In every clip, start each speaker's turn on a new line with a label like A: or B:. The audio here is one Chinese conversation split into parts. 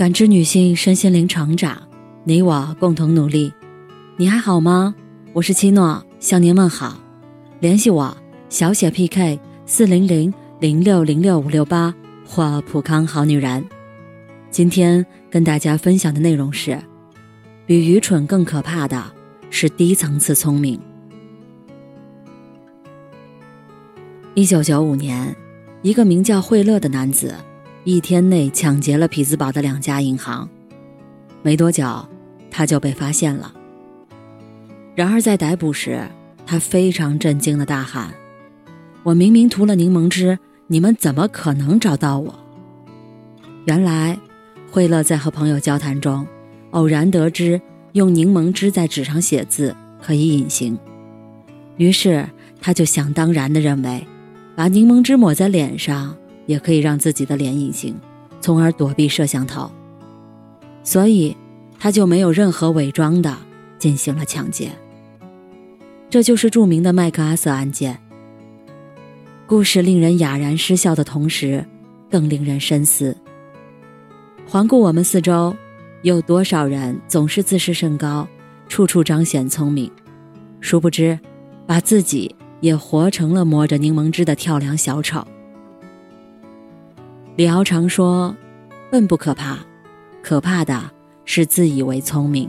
A: 感知女性身心灵成长，你我共同努力。你还好吗？我是七诺，向您问好。联系我小写 PK 四零零零六零六五六八或普康好女人。今天跟大家分享的内容是：比愚蠢更可怕的是低层次聪明。一九九五年，一个名叫惠勒的男子。一天内抢劫了匹兹堡的两家银行，没多久，他就被发现了。然而在逮捕时，他非常震惊的大喊：“我明明涂了柠檬汁，你们怎么可能找到我？”原来，惠勒在和朋友交谈中，偶然得知用柠檬汁在纸上写字可以隐形，于是他就想当然的认为，把柠檬汁抹在脸上。也可以让自己的脸隐形，从而躲避摄像头。所以，他就没有任何伪装的进行了抢劫。这就是著名的麦克阿瑟案件。故事令人哑然失笑的同时，更令人深思。环顾我们四周，有多少人总是自视甚高，处处彰显聪明，殊不知，把自己也活成了抹着柠檬汁的跳梁小丑。李敖常说：“笨不可怕，可怕的是自以为聪明。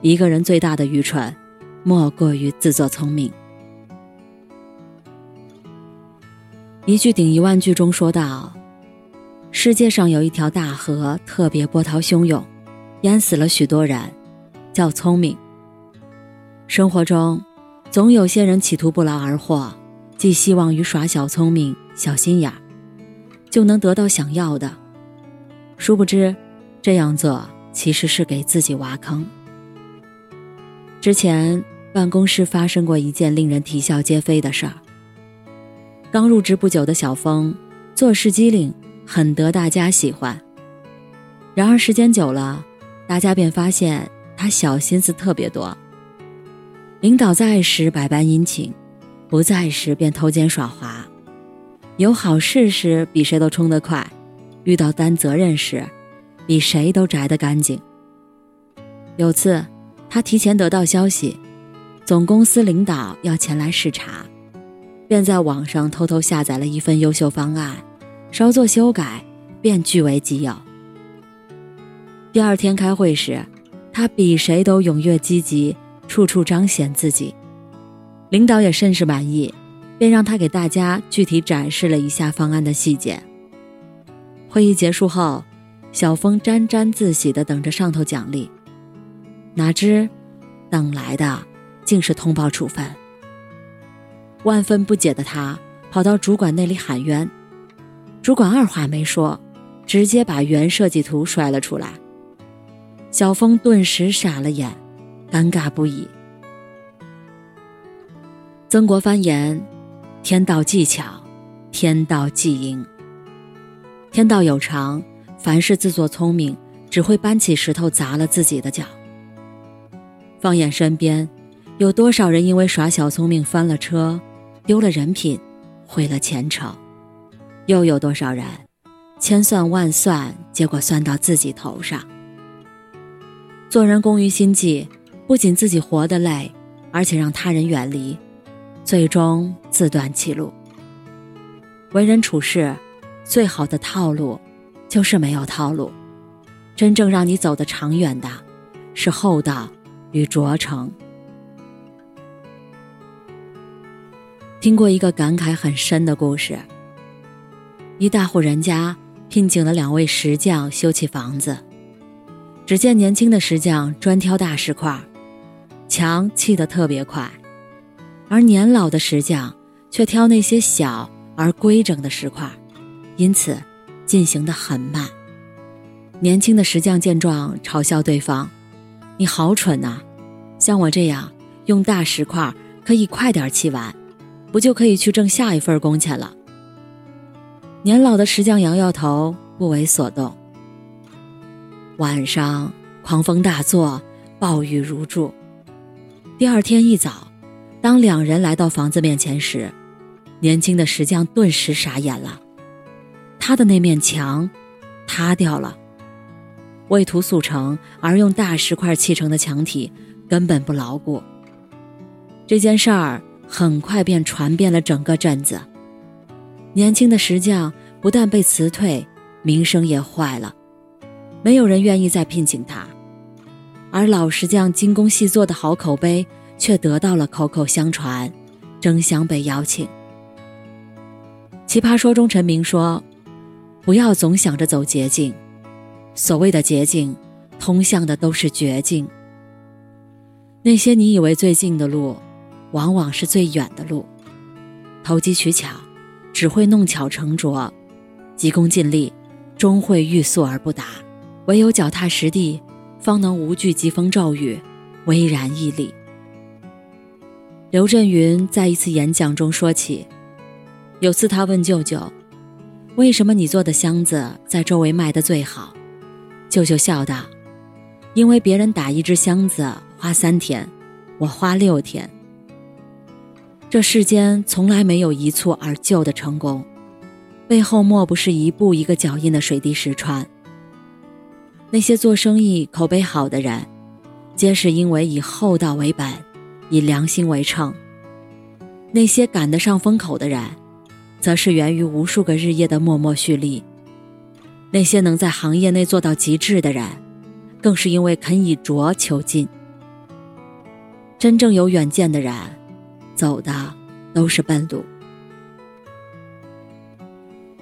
A: 一个人最大的愚蠢，莫过于自作聪明。”一句顶一万句中说道：“世界上有一条大河，特别波涛汹涌，淹死了许多人，叫聪明。生活中，总有些人企图不劳而获，寄希望于耍小聪明、小心眼儿。”就能得到想要的，殊不知，这样做其实是给自己挖坑。之前办公室发生过一件令人啼笑皆非的事儿。刚入职不久的小峰，做事机灵，很得大家喜欢。然而时间久了，大家便发现他小心思特别多。领导在时百般殷勤，不在时便偷奸耍滑。有好事时比谁都冲得快，遇到担责任时，比谁都摘得干净。有次，他提前得到消息，总公司领导要前来视察，便在网上偷偷下载了一份优秀方案，稍作修改便据为己有。第二天开会时，他比谁都踊跃积极，处处彰显自己，领导也甚是满意。便让他给大家具体展示了一下方案的细节。会议结束后，小峰沾沾自喜地等着上头奖励，哪知等来的竟是通报处分。万分不解的他跑到主管那里喊冤，主管二话没说，直接把原设计图甩了出来。小峰顿时傻了眼，尴尬不已。曾国藩言。天道技巧，天道既应。天道有常，凡是自作聪明，只会搬起石头砸了自己的脚。放眼身边，有多少人因为耍小聪明翻了车，丢了人品，毁了前程？又有多少人千算万算，结果算到自己头上？做人工于心计，不仅自己活得累，而且让他人远离。最终自断其路。为人处事，最好的套路就是没有套路。真正让你走得长远的，是厚道与卓诚。听过一个感慨很深的故事：一大户人家聘请了两位石匠修葺房子。只见年轻的石匠专挑大石块，墙砌得特别快。而年老的石匠却挑那些小而规整的石块，因此进行的很慢。年轻的石匠见状，嘲笑对方：“你好蠢呐！像我这样用大石块，可以快点砌完，不就可以去挣下一份工钱了？”年老的石匠摇摇头，不为所动。晚上狂风大作，暴雨如注。第二天一早。当两人来到房子面前时，年轻的石匠顿时傻眼了，他的那面墙塌掉了，为图速成而用大石块砌成的墙体根本不牢固。这件事儿很快便传遍了整个镇子。年轻的石匠不但被辞退，名声也坏了，没有人愿意再聘请他。而老石匠精工细作的好口碑却得到了口口相传，争相被邀请。奇葩说中陈明说：“不要总想着走捷径，所谓的捷径，通向的都是绝境。那些你以为最近的路。”往往是最远的路，投机取巧，只会弄巧成拙；急功近利，终会欲速而不达。唯有脚踏实地，方能无惧疾风骤雨，巍然屹立。刘震云在一次演讲中说起，有次他问舅舅：“为什么你做的箱子在周围卖的最好？”舅舅笑道：“因为别人打一只箱子花三天，我花六天。”这世间从来没有一蹴而就的成功，背后莫不是一步一个脚印的水滴石穿。那些做生意口碑好的人，皆是因为以厚道为本，以良心为秤；那些赶得上风口的人，则是源于无数个日夜的默默蓄力；那些能在行业内做到极致的人，更是因为肯以拙求进。真正有远见的人。走的都是笨路。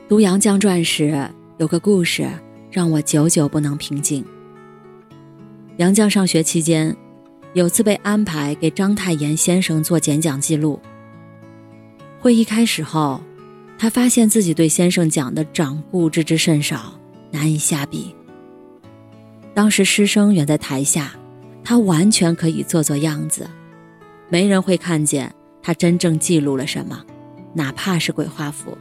A: 读《杨绛传》时，有个故事让我久久不能平静。杨绛上学期间，有次被安排给章太炎先生做演讲记录。会议开始后，他发现自己对先生讲的掌故知之甚少，难以下笔。当时师生远在台下，他完全可以做做样子，没人会看见。他真正记录了什么，哪怕是鬼画符。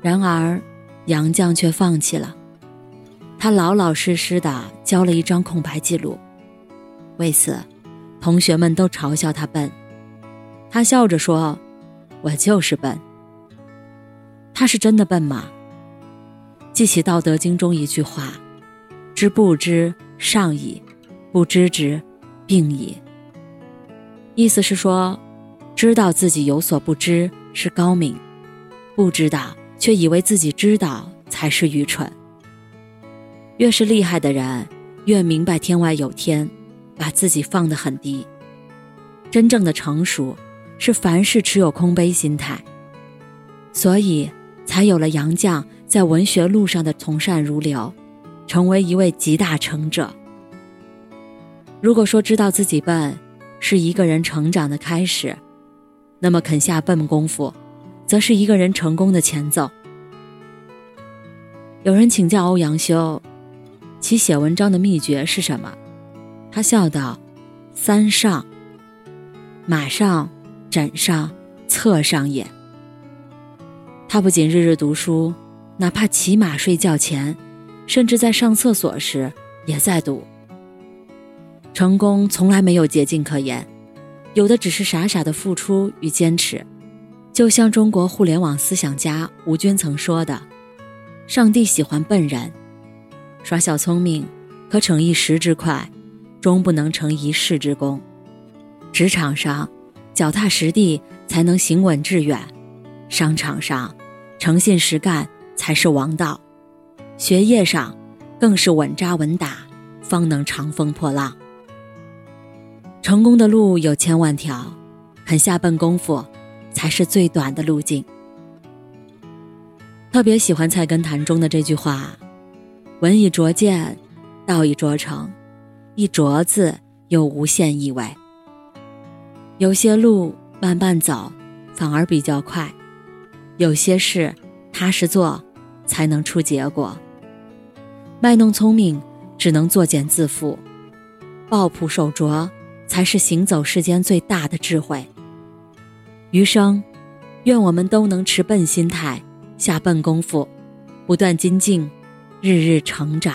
A: 然而，杨绛却放弃了，他老老实实的交了一张空白记录。为此，同学们都嘲笑他笨。他笑着说：“我就是笨。”他是真的笨吗？记起《道德经》中一句话：“知不知，上矣；不知之，病矣。”意思是说。知道自己有所不知是高明，不知道却以为自己知道才是愚蠢。越是厉害的人，越明白天外有天，把自己放得很低。真正的成熟是凡事持有空杯心态，所以才有了杨绛在文学路上的从善如流，成为一位集大成者。如果说知道自己笨是一个人成长的开始，那么肯下笨功夫，则是一个人成功的前奏。有人请教欧阳修，其写文章的秘诀是什么？他笑道：“三上，马上、枕上、侧上也。”他不仅日日读书，哪怕骑马睡觉前，甚至在上厕所时也在读。成功从来没有捷径可言。有的只是傻傻的付出与坚持，就像中国互联网思想家吴军曾说的：“上帝喜欢笨人，耍小聪明可逞一时之快，终不能成一世之功。职场上，脚踏实地才能行稳致远；商场上，诚信实干才是王道；学业上，更是稳扎稳打，方能长风破浪。”成功的路有千万条，肯下笨功夫，才是最短的路径。特别喜欢《菜根谭》中的这句话：“文以拙见，道以拙成，一镯子有无限意味。”有些路慢慢走，反而比较快；有些事踏实做，才能出结果。卖弄聪明，只能作茧自缚；抱朴守拙。才是行走世间最大的智慧。余生，愿我们都能持笨心态，下笨功夫，不断精进，日日成长。